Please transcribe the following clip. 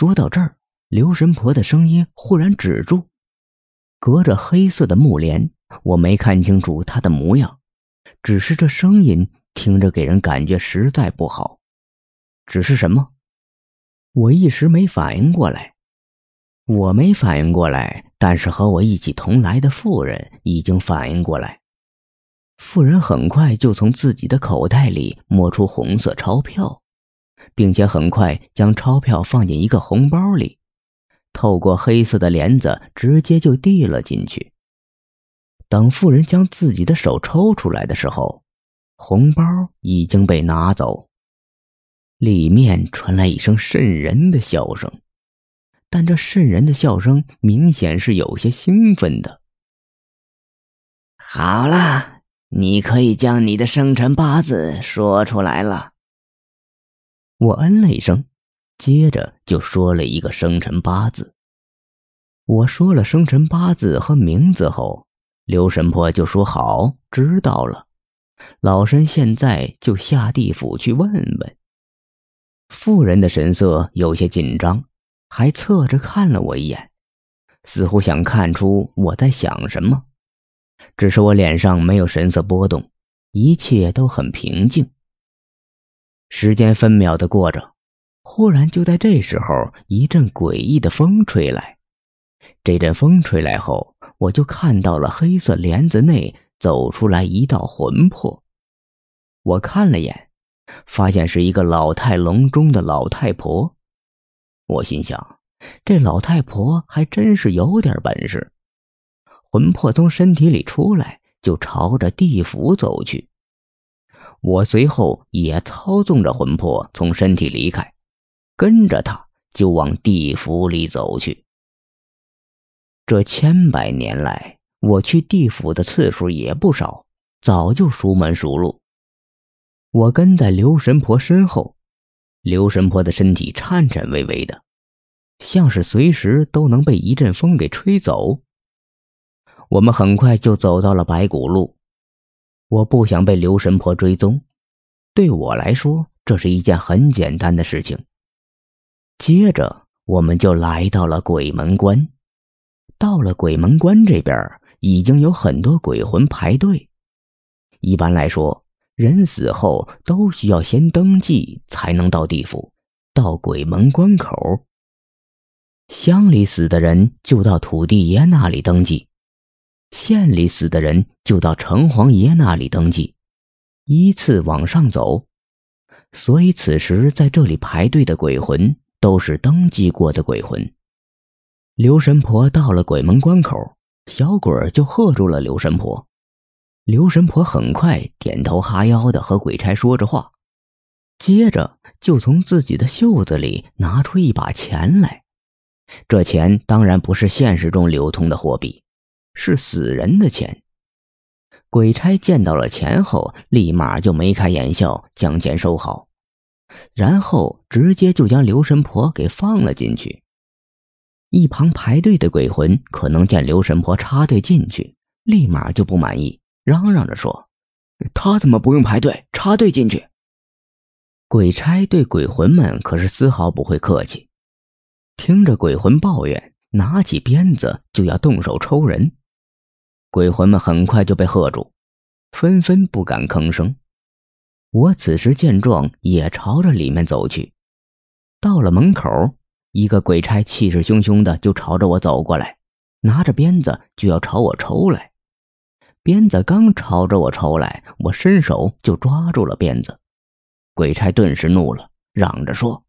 说到这儿，刘神婆的声音忽然止住。隔着黑色的木帘，我没看清楚她的模样，只是这声音听着给人感觉实在不好。只是什么？我一时没反应过来。我没反应过来，但是和我一起同来的妇人已经反应过来。妇人很快就从自己的口袋里摸出红色钞票，并且很快将钞票放进一个红包里。透过黑色的帘子，直接就递了进去。等妇人将自己的手抽出来的时候，红包已经被拿走。里面传来一声瘆人的笑声，但这瘆人的笑声明显是有些兴奋的。好了，你可以将你的生辰八字说出来了。我嗯了一声。接着就说了一个生辰八字。我说了生辰八字和名字后，刘神婆就说：“好，知道了。”老身现在就下地府去问问。妇人的神色有些紧张，还侧着看了我一眼，似乎想看出我在想什么。只是我脸上没有神色波动，一切都很平静。时间分秒的过着。忽然，就在这时候，一阵诡异的风吹来。这阵风吹来后，我就看到了黑色帘子内走出来一道魂魄。我看了眼，发现是一个老态龙钟的老太婆。我心想，这老太婆还真是有点本事。魂魄从身体里出来，就朝着地府走去。我随后也操纵着魂魄从身体离开。跟着他就往地府里走去。这千百年来，我去地府的次数也不少，早就熟门熟路。我跟在刘神婆身后，刘神婆的身体颤颤巍巍的，像是随时都能被一阵风给吹走。我们很快就走到了白骨路。我不想被刘神婆追踪，对我来说，这是一件很简单的事情。接着，我们就来到了鬼门关。到了鬼门关这边，已经有很多鬼魂排队。一般来说，人死后都需要先登记，才能到地府，到鬼门关口。乡里死的人就到土地爷那里登记，县里死的人就到城隍爷那里登记，依次往上走。所以，此时在这里排队的鬼魂。都是登记过的鬼魂。刘神婆到了鬼门关口，小鬼儿就喝住了刘神婆。刘神婆很快点头哈腰的和鬼差说着话，接着就从自己的袖子里拿出一把钱来。这钱当然不是现实中流通的货币，是死人的钱。鬼差见到了钱后，立马就眉开眼笑，将钱收好。然后直接就将刘神婆给放了进去。一旁排队的鬼魂可能见刘神婆插队进去，立马就不满意，嚷嚷着说：“他怎么不用排队插队进去？”鬼差对鬼魂们可是丝毫不会客气，听着鬼魂抱怨，拿起鞭子就要动手抽人。鬼魂们很快就被喝住，纷纷不敢吭声。我此时见状，也朝着里面走去。到了门口，一个鬼差气势汹汹的就朝着我走过来，拿着鞭子就要朝我抽来。鞭子刚朝着我抽来，我伸手就抓住了鞭子。鬼差顿时怒了，嚷着说：“